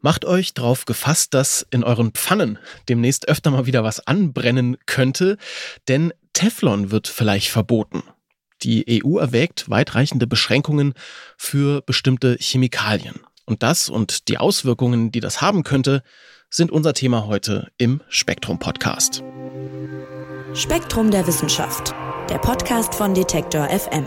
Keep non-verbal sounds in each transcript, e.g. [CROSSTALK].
Macht euch darauf gefasst, dass in euren Pfannen demnächst öfter mal wieder was anbrennen könnte, denn Teflon wird vielleicht verboten. Die EU erwägt weitreichende Beschränkungen für bestimmte Chemikalien. Und das und die Auswirkungen, die das haben könnte, sind unser Thema heute im Spektrum Podcast. Spektrum der Wissenschaft, der Podcast von Detektor FM.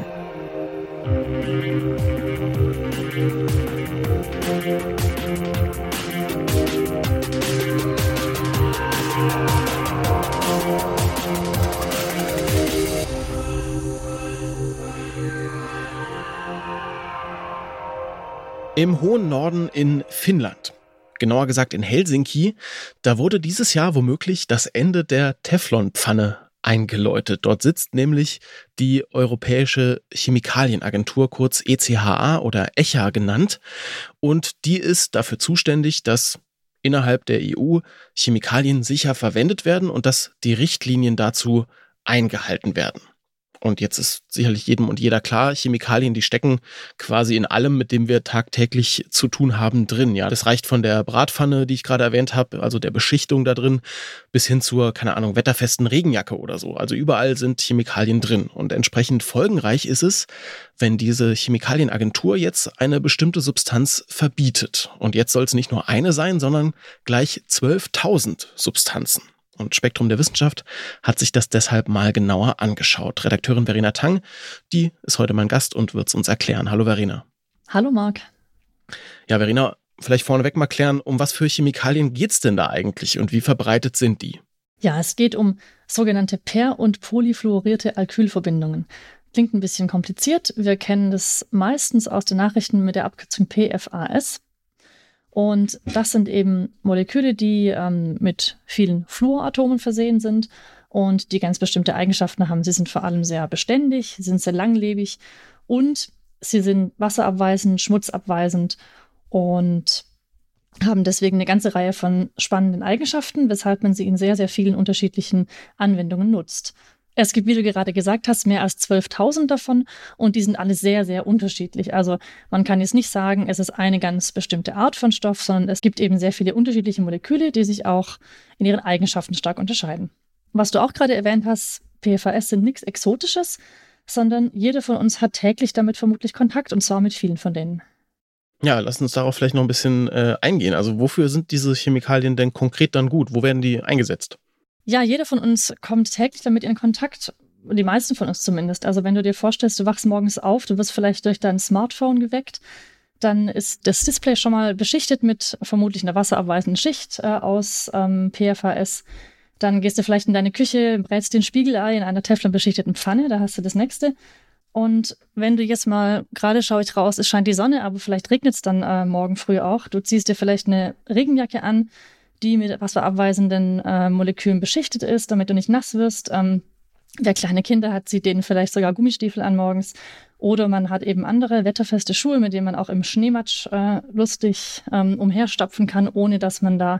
Im hohen Norden in Finnland, genauer gesagt in Helsinki, da wurde dieses Jahr womöglich das Ende der Teflonpfanne eingeläutet. Dort sitzt nämlich die Europäische Chemikalienagentur, kurz ECHA oder ECHA genannt. Und die ist dafür zuständig, dass innerhalb der EU Chemikalien sicher verwendet werden und dass die Richtlinien dazu eingehalten werden. Und jetzt ist sicherlich jedem und jeder klar, Chemikalien, die stecken quasi in allem, mit dem wir tagtäglich zu tun haben, drin. Ja, das reicht von der Bratpfanne, die ich gerade erwähnt habe, also der Beschichtung da drin, bis hin zur, keine Ahnung, wetterfesten Regenjacke oder so. Also überall sind Chemikalien drin. Und entsprechend folgenreich ist es, wenn diese Chemikalienagentur jetzt eine bestimmte Substanz verbietet. Und jetzt soll es nicht nur eine sein, sondern gleich 12.000 Substanzen. Und Spektrum der Wissenschaft hat sich das deshalb mal genauer angeschaut. Redakteurin Verena Tang, die ist heute mein Gast und wird es uns erklären. Hallo Verena. Hallo Marc. Ja, Verena, vielleicht vorneweg mal klären, um was für Chemikalien geht es denn da eigentlich und wie verbreitet sind die? Ja, es geht um sogenannte per- und polyfluorierte Alkylverbindungen. Klingt ein bisschen kompliziert. Wir kennen das meistens aus den Nachrichten mit der Abkürzung PFAS. Und das sind eben Moleküle, die ähm, mit vielen Fluoratomen versehen sind und die ganz bestimmte Eigenschaften haben. Sie sind vor allem sehr beständig, sind sehr langlebig und sie sind wasserabweisend, schmutzabweisend und haben deswegen eine ganze Reihe von spannenden Eigenschaften, weshalb man sie in sehr, sehr vielen unterschiedlichen Anwendungen nutzt. Es gibt, wie du gerade gesagt hast, mehr als 12.000 davon und die sind alle sehr, sehr unterschiedlich. Also man kann jetzt nicht sagen, es ist eine ganz bestimmte Art von Stoff, sondern es gibt eben sehr viele unterschiedliche Moleküle, die sich auch in ihren Eigenschaften stark unterscheiden. Was du auch gerade erwähnt hast, PFAS sind nichts Exotisches, sondern jeder von uns hat täglich damit vermutlich Kontakt und zwar mit vielen von denen. Ja, lass uns darauf vielleicht noch ein bisschen äh, eingehen. Also wofür sind diese Chemikalien denn konkret dann gut? Wo werden die eingesetzt? Ja, jeder von uns kommt täglich damit in Kontakt. Die meisten von uns zumindest. Also wenn du dir vorstellst, du wachst morgens auf, du wirst vielleicht durch dein Smartphone geweckt, dann ist das Display schon mal beschichtet mit vermutlich einer wasserabweisenden Schicht äh, aus ähm, PFAS. Dann gehst du vielleicht in deine Küche, brätst den Spiegelei in einer Teflon-beschichteten Pfanne, da hast du das nächste. Und wenn du jetzt mal, gerade schaue ich raus, es scheint die Sonne, aber vielleicht regnet es dann äh, morgen früh auch. Du ziehst dir vielleicht eine Regenjacke an, die mit wasserabweisenden äh, Molekülen beschichtet ist, damit du nicht nass wirst. Ähm, wer kleine Kinder hat, zieht denen vielleicht sogar Gummistiefel an morgens. Oder man hat eben andere wetterfeste Schuhe, mit denen man auch im Schneematsch äh, lustig ähm, umherstapfen kann, ohne dass man da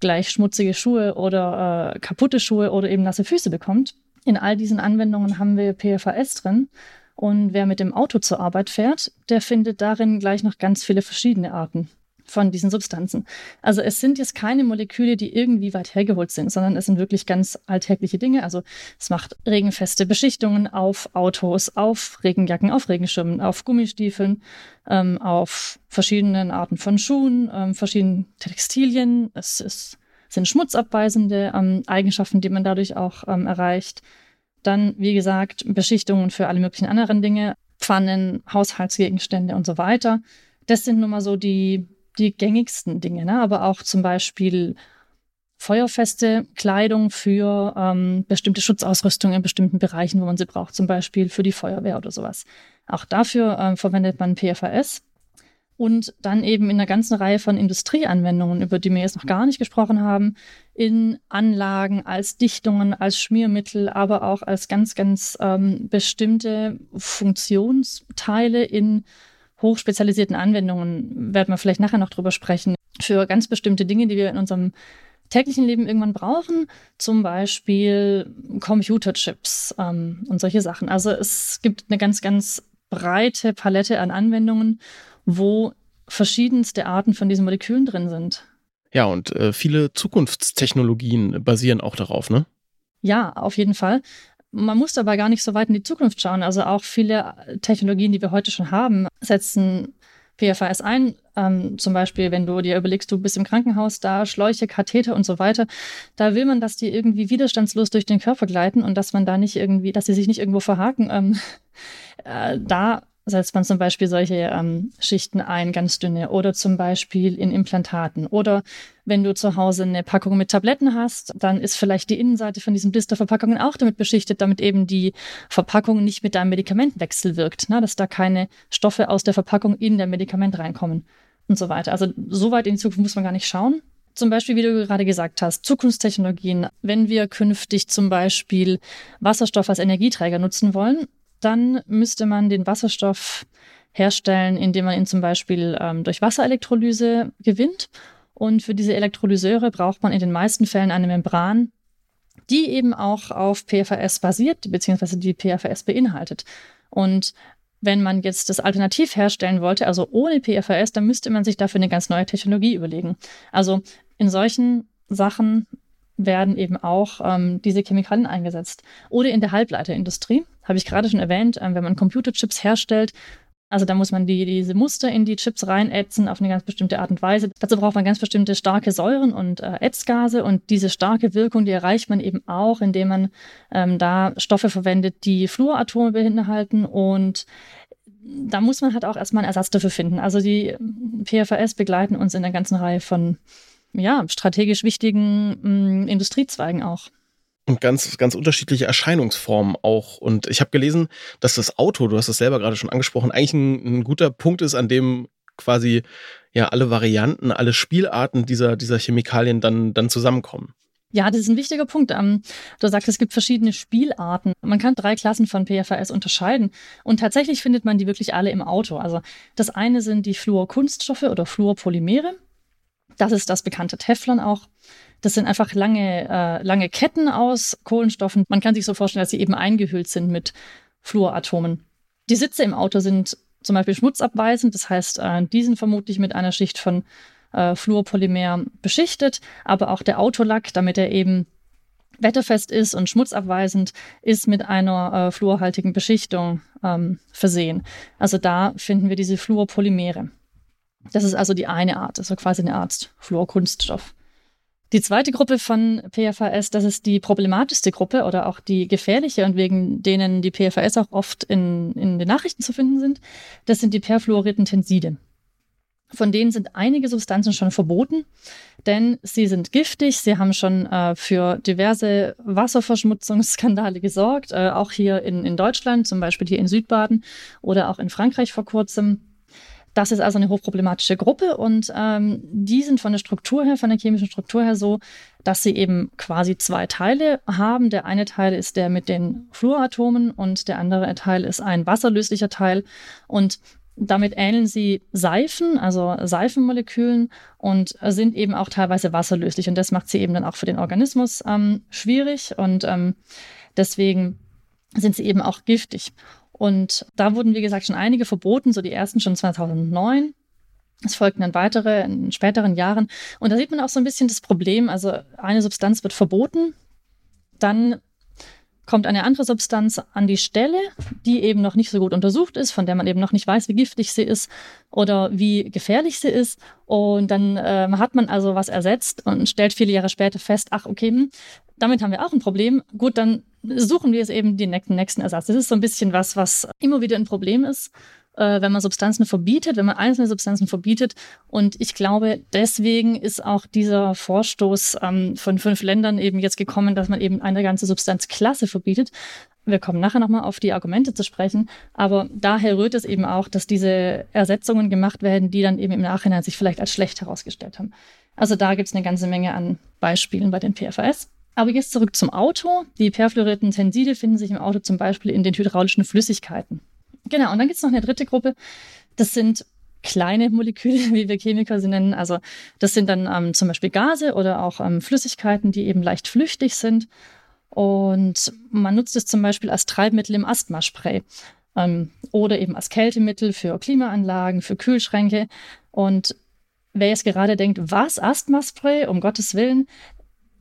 gleich schmutzige Schuhe oder äh, kaputte Schuhe oder eben nasse Füße bekommt. In all diesen Anwendungen haben wir PFAS drin. Und wer mit dem Auto zur Arbeit fährt, der findet darin gleich noch ganz viele verschiedene Arten von diesen Substanzen. Also es sind jetzt keine Moleküle, die irgendwie weit hergeholt sind, sondern es sind wirklich ganz alltägliche Dinge. Also es macht regenfeste Beschichtungen auf Autos, auf Regenjacken, auf Regenschirmen, auf Gummistiefeln, ähm, auf verschiedenen Arten von Schuhen, ähm, verschiedenen Textilien. Es ist, sind schmutzabweisende ähm, Eigenschaften, die man dadurch auch ähm, erreicht. Dann, wie gesagt, Beschichtungen für alle möglichen anderen Dinge, Pfannen, Haushaltsgegenstände und so weiter. Das sind nun mal so die die gängigsten Dinge, ne? aber auch zum Beispiel feuerfeste Kleidung für ähm, bestimmte Schutzausrüstung in bestimmten Bereichen, wo man sie braucht, zum Beispiel für die Feuerwehr oder sowas. Auch dafür ähm, verwendet man PFAS. Und dann eben in einer ganzen Reihe von Industrieanwendungen, über die wir jetzt noch gar nicht gesprochen haben, in Anlagen, als Dichtungen, als Schmiermittel, aber auch als ganz, ganz ähm, bestimmte Funktionsteile in hochspezialisierten Anwendungen, werden wir vielleicht nachher noch drüber sprechen, für ganz bestimmte Dinge, die wir in unserem täglichen Leben irgendwann brauchen, zum Beispiel Computerchips ähm, und solche Sachen. Also es gibt eine ganz, ganz breite Palette an Anwendungen, wo verschiedenste Arten von diesen Molekülen drin sind. Ja, und äh, viele Zukunftstechnologien basieren auch darauf, ne? Ja, auf jeden Fall. Man muss dabei gar nicht so weit in die Zukunft schauen. Also auch viele Technologien, die wir heute schon haben, setzen PFAS ein. Ähm, zum Beispiel, wenn du dir überlegst, du bist im Krankenhaus, da Schläuche, Katheter und so weiter. Da will man, dass die irgendwie widerstandslos durch den Körper gleiten und dass man da nicht irgendwie, dass sie sich nicht irgendwo verhaken. Ähm, [LAUGHS] äh, da setzt man zum Beispiel solche ähm, Schichten ein, ganz dünne, oder zum Beispiel in Implantaten. Oder wenn du zu Hause eine Packung mit Tabletten hast, dann ist vielleicht die Innenseite von diesen Blisterverpackungen auch damit beschichtet, damit eben die Verpackung nicht mit deinem Medikamentwechsel wirkt, ne? dass da keine Stoffe aus der Verpackung in der Medikament reinkommen und so weiter. Also so weit in die Zukunft muss man gar nicht schauen. Zum Beispiel, wie du gerade gesagt hast, Zukunftstechnologien. Wenn wir künftig zum Beispiel Wasserstoff als Energieträger nutzen wollen, dann müsste man den Wasserstoff herstellen, indem man ihn zum Beispiel ähm, durch Wasserelektrolyse gewinnt. Und für diese Elektrolyseure braucht man in den meisten Fällen eine Membran, die eben auch auf PFAS basiert, beziehungsweise die PFAS beinhaltet. Und wenn man jetzt das alternativ herstellen wollte, also ohne PFAS, dann müsste man sich dafür eine ganz neue Technologie überlegen. Also in solchen Sachen werden eben auch ähm, diese Chemikalien eingesetzt. Oder in der Halbleiterindustrie, habe ich gerade schon erwähnt, ähm, wenn man Computerchips herstellt, also da muss man die, diese Muster in die Chips reinätzen auf eine ganz bestimmte Art und Weise. Dazu braucht man ganz bestimmte starke Säuren und äh, Ätzgase und diese starke Wirkung, die erreicht man eben auch, indem man ähm, da Stoffe verwendet, die Fluoratome beinhalten und da muss man halt auch erstmal einen Ersatz dafür finden. Also die PFAS begleiten uns in einer ganzen Reihe von ja, strategisch wichtigen mh, mm, Industriezweigen auch. Und ganz, ganz unterschiedliche Erscheinungsformen auch. Und ich habe gelesen, dass das Auto, du hast es selber gerade schon angesprochen, eigentlich ein, ein, guter Punkt ist, an dem quasi ja alle Varianten, alle Spielarten dieser, dieser Chemikalien dann, dann zusammenkommen. Ja, das ist ein wichtiger Punkt. Ähm, du sagst, es gibt verschiedene Spielarten. Man kann drei Klassen von PFAS unterscheiden. Und tatsächlich findet man die wirklich alle im Auto. Also das eine sind die Fluorkunststoffe oder Fluorpolymere. Das ist das bekannte Teflon auch. Das sind einfach lange, äh, lange Ketten aus Kohlenstoffen. Man kann sich so vorstellen, dass sie eben eingehüllt sind mit Fluoratomen. Die Sitze im Auto sind zum Beispiel schmutzabweisend. Das heißt, äh, die sind vermutlich mit einer Schicht von äh, Fluorpolymer beschichtet. Aber auch der Autolack, damit er eben wetterfest ist und schmutzabweisend, ist mit einer äh, fluorhaltigen Beschichtung ähm, versehen. Also da finden wir diese Fluorpolymere. Das ist also die eine Art, also quasi eine Art Fluorkunststoff. Die zweite Gruppe von PFAS, das ist die problematischste Gruppe oder auch die gefährliche und wegen denen die PFAS auch oft in, in den Nachrichten zu finden sind. Das sind die perfluorierten Tenside. Von denen sind einige Substanzen schon verboten, denn sie sind giftig. Sie haben schon äh, für diverse Wasserverschmutzungsskandale gesorgt, äh, auch hier in, in Deutschland, zum Beispiel hier in Südbaden oder auch in Frankreich vor kurzem. Das ist also eine hochproblematische Gruppe und ähm, die sind von der Struktur her, von der chemischen Struktur her so, dass sie eben quasi zwei Teile haben. Der eine Teil ist der mit den Fluoratomen und der andere Teil ist ein wasserlöslicher Teil und damit ähneln sie Seifen, also Seifenmolekülen und sind eben auch teilweise wasserlöslich und das macht sie eben dann auch für den Organismus ähm, schwierig und ähm, deswegen sind sie eben auch giftig. Und da wurden, wie gesagt, schon einige verboten, so die ersten schon 2009. Es folgten dann weitere in späteren Jahren. Und da sieht man auch so ein bisschen das Problem. Also eine Substanz wird verboten, dann kommt eine andere Substanz an die Stelle, die eben noch nicht so gut untersucht ist, von der man eben noch nicht weiß, wie giftig sie ist oder wie gefährlich sie ist. Und dann äh, hat man also was ersetzt und stellt viele Jahre später fest, ach okay, hm, damit haben wir auch ein Problem. Gut, dann suchen wir es eben den nächsten Ersatz. Das ist so ein bisschen was, was immer wieder ein Problem ist äh, wenn man Substanzen verbietet, wenn man einzelne Substanzen verbietet. Und ich glaube, deswegen ist auch dieser Vorstoß ähm, von fünf Ländern eben jetzt gekommen, dass man eben eine ganze Substanzklasse verbietet. Wir kommen nachher nochmal auf die Argumente zu sprechen, aber daher rührt es eben auch, dass diese Ersetzungen gemacht werden, die dann eben im Nachhinein sich vielleicht als schlecht herausgestellt haben. Also da gibt es eine ganze Menge an Beispielen bei den PFAS. Aber jetzt zurück zum Auto. Die perfluorierten Tenside finden sich im Auto zum Beispiel in den hydraulischen Flüssigkeiten. Genau, und dann gibt es noch eine dritte Gruppe. Das sind kleine Moleküle, [LAUGHS] wie wir Chemiker sie nennen. Also das sind dann ähm, zum Beispiel Gase oder auch ähm, Flüssigkeiten, die eben leicht flüchtig sind. Und man nutzt es zum Beispiel als Treibmittel im Asthmaspray ähm, oder eben als Kältemittel für Klimaanlagen, für Kühlschränke. Und wer jetzt gerade denkt, was, Asthmaspray, um Gottes Willen,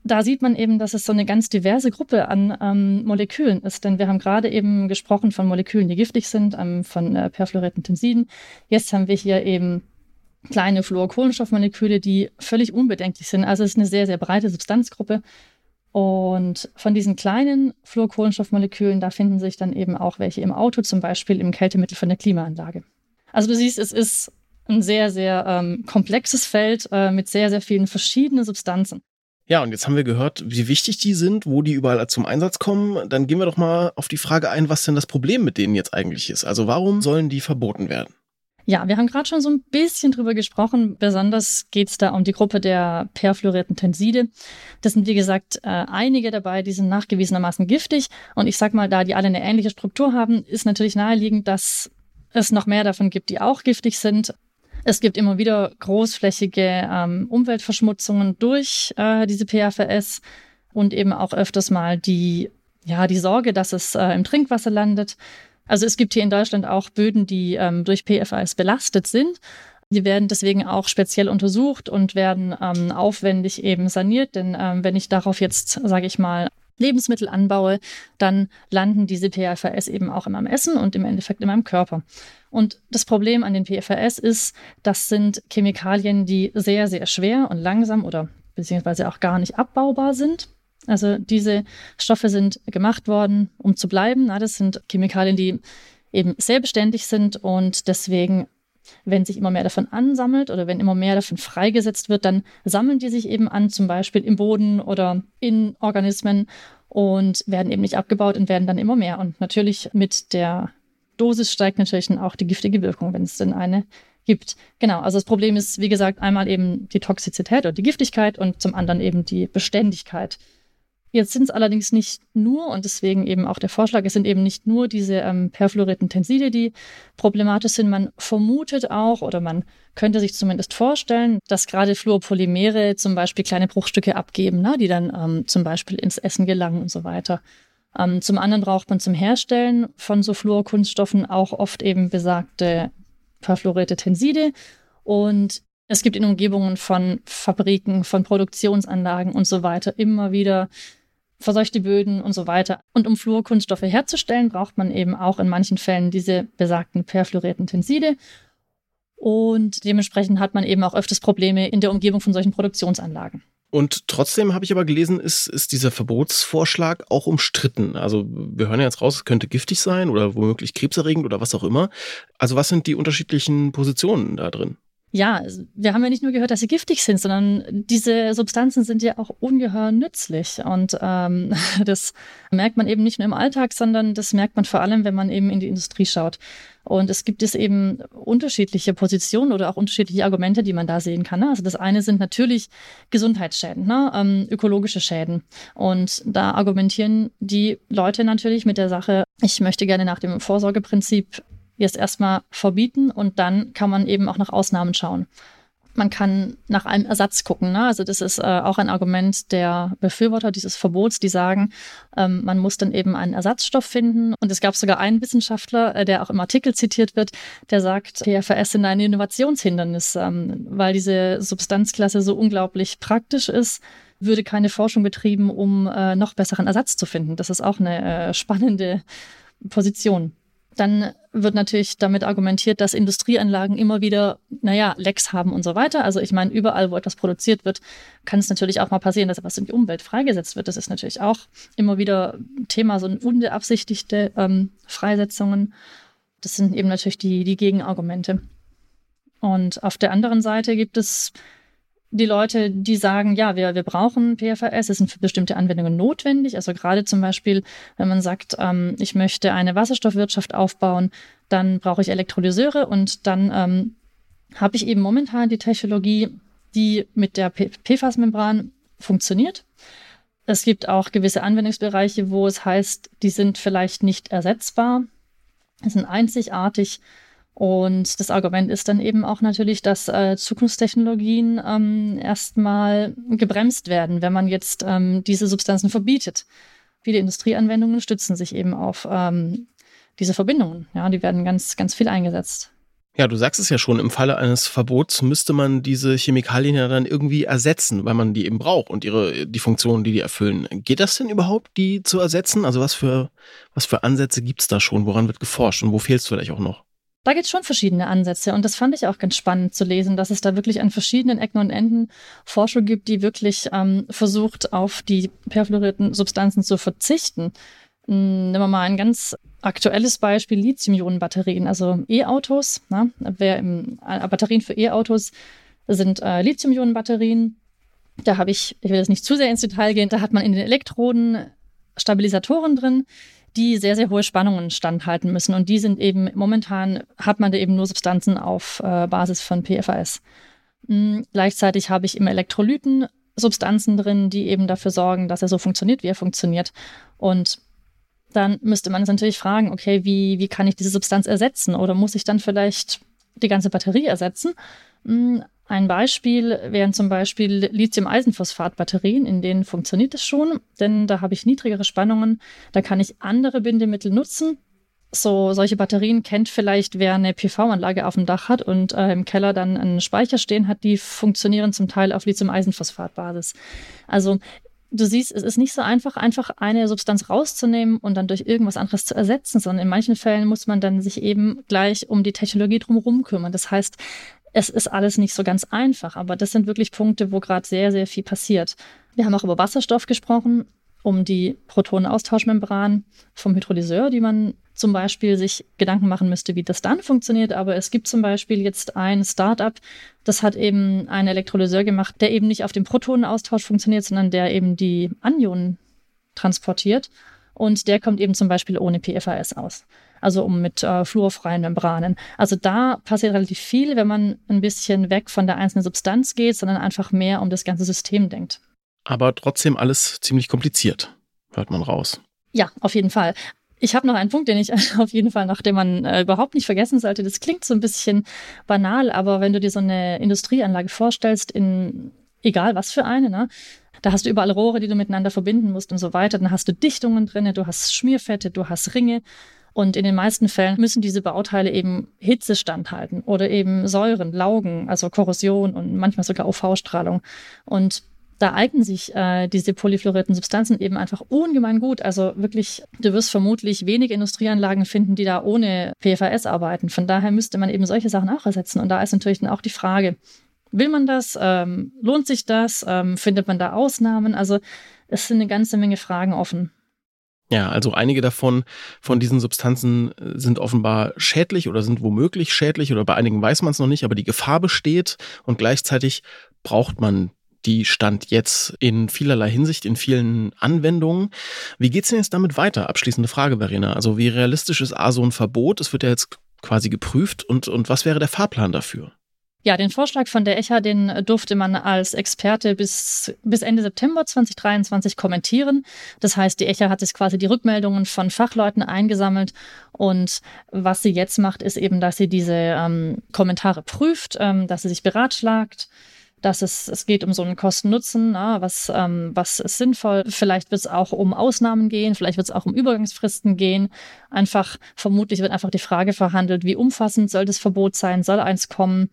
da sieht man eben, dass es so eine ganz diverse Gruppe an ähm, Molekülen ist. Denn wir haben gerade eben gesprochen von Molekülen, die giftig sind, ähm, von äh, Perfluorintensiden. Jetzt haben wir hier eben kleine Fluorkohlenstoffmoleküle, die völlig unbedenklich sind. Also es ist eine sehr, sehr breite Substanzgruppe. Und von diesen kleinen Fluorkohlenstoffmolekülen, da finden sich dann eben auch welche im Auto, zum Beispiel im Kältemittel von der Klimaanlage. Also du siehst, es ist ein sehr, sehr ähm, komplexes Feld äh, mit sehr, sehr vielen verschiedenen Substanzen. Ja, und jetzt haben wir gehört, wie wichtig die sind, wo die überall zum Einsatz kommen. Dann gehen wir doch mal auf die Frage ein, was denn das Problem mit denen jetzt eigentlich ist. Also warum sollen die verboten werden? Ja, wir haben gerade schon so ein bisschen drüber gesprochen. Besonders geht es da um die Gruppe der perfluorierten Tenside. Das sind, wie gesagt, äh, einige dabei, die sind nachgewiesenermaßen giftig. Und ich sag mal, da die alle eine ähnliche Struktur haben, ist natürlich naheliegend, dass es noch mehr davon gibt, die auch giftig sind. Es gibt immer wieder großflächige ähm, Umweltverschmutzungen durch äh, diese PFAS und eben auch öfters mal die, ja, die Sorge, dass es äh, im Trinkwasser landet. Also es gibt hier in Deutschland auch Böden, die ähm, durch PFAS belastet sind. Die werden deswegen auch speziell untersucht und werden ähm, aufwendig eben saniert. Denn ähm, wenn ich darauf jetzt, sage ich mal, Lebensmittel anbaue, dann landen diese PFAS eben auch in meinem Essen und im Endeffekt in meinem Körper. Und das Problem an den PFAS ist, das sind Chemikalien, die sehr, sehr schwer und langsam oder beziehungsweise auch gar nicht abbaubar sind. Also diese Stoffe sind gemacht worden, um zu bleiben. Na, das sind Chemikalien, die eben sehr beständig sind und deswegen, wenn sich immer mehr davon ansammelt oder wenn immer mehr davon freigesetzt wird, dann sammeln die sich eben an, zum Beispiel im Boden oder in Organismen und werden eben nicht abgebaut und werden dann immer mehr. Und natürlich mit der Dosis steigt natürlich dann auch die giftige Wirkung, wenn es denn eine gibt. Genau, also das Problem ist, wie gesagt, einmal eben die Toxizität oder die Giftigkeit und zum anderen eben die Beständigkeit. Jetzt sind es allerdings nicht nur, und deswegen eben auch der Vorschlag, es sind eben nicht nur diese ähm, perfluorierten Tenside, die problematisch sind. Man vermutet auch oder man könnte sich zumindest vorstellen, dass gerade Fluorpolymere zum Beispiel kleine Bruchstücke abgeben, ne, die dann ähm, zum Beispiel ins Essen gelangen und so weiter. Ähm, zum anderen braucht man zum Herstellen von so Fluorkunststoffen auch oft eben besagte perfluorierte Tenside. Und es gibt in Umgebungen von Fabriken, von Produktionsanlagen und so weiter immer wieder verseuchte Böden und so weiter. Und um Fluorkunststoffe herzustellen, braucht man eben auch in manchen Fällen diese besagten perfluorierten Tenside. Und dementsprechend hat man eben auch öfters Probleme in der Umgebung von solchen Produktionsanlagen. Und trotzdem habe ich aber gelesen, ist, ist dieser Verbotsvorschlag auch umstritten. Also wir hören ja jetzt raus, es könnte giftig sein oder womöglich krebserregend oder was auch immer. Also was sind die unterschiedlichen Positionen da drin? Ja, wir haben ja nicht nur gehört, dass sie giftig sind, sondern diese Substanzen sind ja auch ungeheuer nützlich. Und ähm, [LAUGHS] das merkt man eben nicht nur im Alltag, sondern das merkt man vor allem, wenn man eben in die Industrie schaut. Und es gibt es eben unterschiedliche Positionen oder auch unterschiedliche Argumente, die man da sehen kann. Ne? Also das eine sind natürlich Gesundheitsschäden, ne? ähm, ökologische Schäden. Und da argumentieren die Leute natürlich mit der Sache, ich möchte gerne nach dem Vorsorgeprinzip jetzt erstmal verbieten und dann kann man eben auch nach Ausnahmen schauen. Man kann nach einem Ersatz gucken. Ne? Also das ist äh, auch ein Argument der Befürworter dieses Verbots, die sagen, ähm, man muss dann eben einen Ersatzstoff finden. Und es gab sogar einen Wissenschaftler, äh, der auch im Artikel zitiert wird, der sagt, PFAS sind ein Innovationshindernis, ähm, weil diese Substanzklasse so unglaublich praktisch ist würde keine Forschung betrieben, um äh, noch besseren Ersatz zu finden. Das ist auch eine äh, spannende Position. Dann wird natürlich damit argumentiert, dass Industrieanlagen immer wieder, naja, Lecks haben und so weiter. Also ich meine, überall, wo etwas produziert wird, kann es natürlich auch mal passieren, dass etwas in die Umwelt freigesetzt wird. Das ist natürlich auch immer wieder Thema, so unbeabsichtigte ähm, Freisetzungen. Das sind eben natürlich die, die Gegenargumente. Und auf der anderen Seite gibt es die Leute, die sagen, ja, wir, wir brauchen PFAS, es sind für bestimmte Anwendungen notwendig. Also gerade zum Beispiel, wenn man sagt, ähm, ich möchte eine Wasserstoffwirtschaft aufbauen, dann brauche ich Elektrolyseure und dann ähm, habe ich eben momentan die Technologie, die mit der PFAS-Membran funktioniert. Es gibt auch gewisse Anwendungsbereiche, wo es heißt, die sind vielleicht nicht ersetzbar, sind einzigartig und das Argument ist dann eben auch natürlich, dass äh, Zukunftstechnologien ähm, erstmal gebremst werden, wenn man jetzt ähm, diese Substanzen verbietet. Viele Industrieanwendungen stützen sich eben auf ähm, diese Verbindungen. Ja, die werden ganz, ganz viel eingesetzt. Ja, du sagst es ja schon, im Falle eines Verbots müsste man diese Chemikalien ja dann irgendwie ersetzen, weil man die eben braucht und ihre, die Funktionen, die die erfüllen. Geht das denn überhaupt, die zu ersetzen? Also was für, was für Ansätze gibt's da schon? Woran wird geforscht und wo fehlt es vielleicht auch noch? Da gibt es schon verschiedene Ansätze und das fand ich auch ganz spannend zu lesen, dass es da wirklich an verschiedenen Ecken und Enden Forschung gibt, die wirklich ähm, versucht, auf die perfluorierten Substanzen zu verzichten. Hm, nehmen wir mal ein ganz aktuelles Beispiel, Lithium-Ionen-Batterien, also E-Autos. Im, äh, Batterien für E-Autos sind äh, Lithium-Ionen-Batterien. Da habe ich, ich will jetzt nicht zu sehr ins Detail gehen, da hat man in den Elektroden Stabilisatoren drin, die sehr, sehr hohe Spannungen standhalten müssen. Und die sind eben, momentan hat man da eben nur Substanzen auf äh, Basis von PFAS. Mhm. Gleichzeitig habe ich im Elektrolyten Substanzen drin, die eben dafür sorgen, dass er so funktioniert, wie er funktioniert. Und dann müsste man uns natürlich fragen, okay, wie, wie kann ich diese Substanz ersetzen? Oder muss ich dann vielleicht die ganze Batterie ersetzen? Hm, ein Beispiel wären zum Beispiel Lithium-Eisenphosphat-Batterien, in denen funktioniert es schon, denn da habe ich niedrigere Spannungen, da kann ich andere Bindemittel nutzen. So, solche Batterien kennt vielleicht, wer eine PV-Anlage auf dem Dach hat und äh, im Keller dann einen Speicher stehen hat, die funktionieren zum Teil auf Lithium-Eisenphosphat-Basis. Also du siehst, es ist nicht so einfach, einfach eine Substanz rauszunehmen und dann durch irgendwas anderes zu ersetzen, sondern in manchen Fällen muss man dann sich eben gleich um die Technologie drumherum kümmern. Das heißt, es ist alles nicht so ganz einfach, aber das sind wirklich Punkte, wo gerade sehr, sehr viel passiert. Wir haben auch über Wasserstoff gesprochen, um die Protonenaustauschmembran vom Hydrolyseur, die man zum Beispiel sich Gedanken machen müsste, wie das dann funktioniert. Aber es gibt zum Beispiel jetzt ein Startup, das hat eben einen Elektrolyseur gemacht, der eben nicht auf dem Protonenaustausch funktioniert, sondern der eben die Anionen transportiert. Und der kommt eben zum Beispiel ohne PFAS aus also um mit äh, fluorfreien Membranen. Also da passiert relativ viel, wenn man ein bisschen weg von der einzelnen Substanz geht, sondern einfach mehr um das ganze System denkt. Aber trotzdem alles ziemlich kompliziert, hört man raus. Ja, auf jeden Fall. Ich habe noch einen Punkt, den ich [LAUGHS] auf jeden Fall noch, den man äh, überhaupt nicht vergessen sollte. Das klingt so ein bisschen banal, aber wenn du dir so eine Industrieanlage vorstellst, in egal was für eine, ne, da hast du überall Rohre, die du miteinander verbinden musst und so weiter. Dann hast du Dichtungen drin, du hast Schmierfette, du hast Ringe. Und in den meisten Fällen müssen diese Bauteile eben Hitze standhalten oder eben Säuren, Laugen, also Korrosion und manchmal sogar UV-Strahlung. Und da eignen sich äh, diese polyfluorierten Substanzen eben einfach ungemein gut. Also wirklich, du wirst vermutlich wenige Industrieanlagen finden, die da ohne PFAS arbeiten. Von daher müsste man eben solche Sachen auch ersetzen. Und da ist natürlich dann auch die Frage, will man das? Ähm, lohnt sich das? Ähm, findet man da Ausnahmen? Also es sind eine ganze Menge Fragen offen. Ja, also einige davon, von diesen Substanzen äh, sind offenbar schädlich oder sind womöglich schädlich oder bei einigen weiß man es noch nicht, aber die Gefahr besteht und gleichzeitig braucht man die Stand jetzt in vielerlei Hinsicht, in vielen Anwendungen. Wie geht's denn jetzt damit weiter? Abschließende Frage, Verena. Also wie realistisch ist A so ein Verbot? Es wird ja jetzt quasi geprüft und, und was wäre der Fahrplan dafür? Ja, den Vorschlag von der ECHA, den durfte man als Experte bis, bis Ende September 2023 kommentieren. Das heißt, die ECHA hat sich quasi die Rückmeldungen von Fachleuten eingesammelt. Und was sie jetzt macht, ist eben, dass sie diese ähm, Kommentare prüft, ähm, dass sie sich beratschlagt, dass es, es geht um so einen Kosten-Nutzen, was, ähm, was ist sinnvoll. Vielleicht wird es auch um Ausnahmen gehen, vielleicht wird es auch um Übergangsfristen gehen. Einfach, vermutlich wird einfach die Frage verhandelt, wie umfassend soll das Verbot sein, soll eins kommen?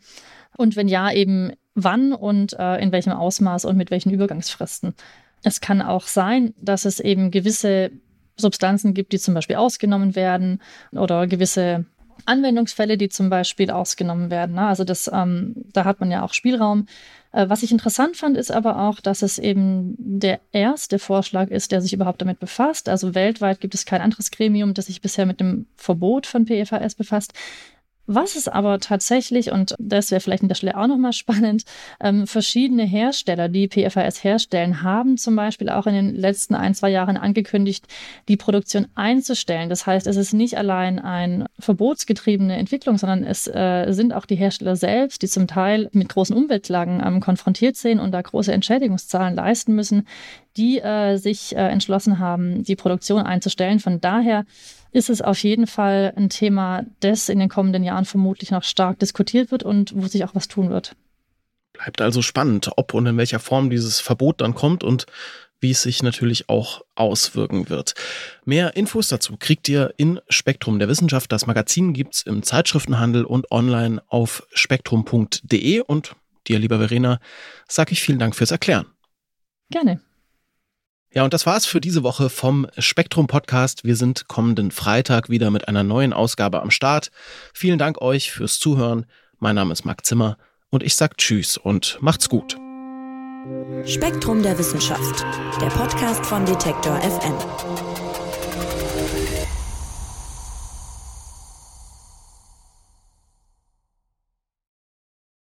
Und wenn ja, eben wann und äh, in welchem Ausmaß und mit welchen Übergangsfristen. Es kann auch sein, dass es eben gewisse Substanzen gibt, die zum Beispiel ausgenommen werden oder gewisse Anwendungsfälle, die zum Beispiel ausgenommen werden. Ne? Also das, ähm, da hat man ja auch Spielraum. Äh, was ich interessant fand, ist aber auch, dass es eben der erste Vorschlag ist, der sich überhaupt damit befasst. Also weltweit gibt es kein anderes Gremium, das sich bisher mit dem Verbot von PFAS befasst. Was es aber tatsächlich, und das wäre vielleicht an der Stelle auch nochmal [LAUGHS] spannend, ähm, verschiedene Hersteller, die PFAS herstellen, haben zum Beispiel auch in den letzten ein, zwei Jahren angekündigt, die Produktion einzustellen. Das heißt, es ist nicht allein eine verbotsgetriebene Entwicklung, sondern es äh, sind auch die Hersteller selbst, die zum Teil mit großen Umweltlagen ähm, konfrontiert sind und da große Entschädigungszahlen leisten müssen, die äh, sich äh, entschlossen haben, die Produktion einzustellen. Von daher ist es auf jeden Fall ein Thema, das in den kommenden Jahren vermutlich noch stark diskutiert wird und wo sich auch was tun wird. Bleibt also spannend, ob und in welcher Form dieses Verbot dann kommt und wie es sich natürlich auch auswirken wird. Mehr Infos dazu kriegt ihr in Spektrum der Wissenschaft. Das Magazin gibt's im Zeitschriftenhandel und online auf spektrum.de. Und dir, lieber Verena, sage ich vielen Dank fürs Erklären. Gerne. Ja, und das war's für diese Woche vom Spektrum Podcast. Wir sind kommenden Freitag wieder mit einer neuen Ausgabe am Start. Vielen Dank euch fürs Zuhören. Mein Name ist Marc Zimmer und ich sag Tschüss und macht's gut. Spektrum der Wissenschaft, der Podcast von Detektor FM.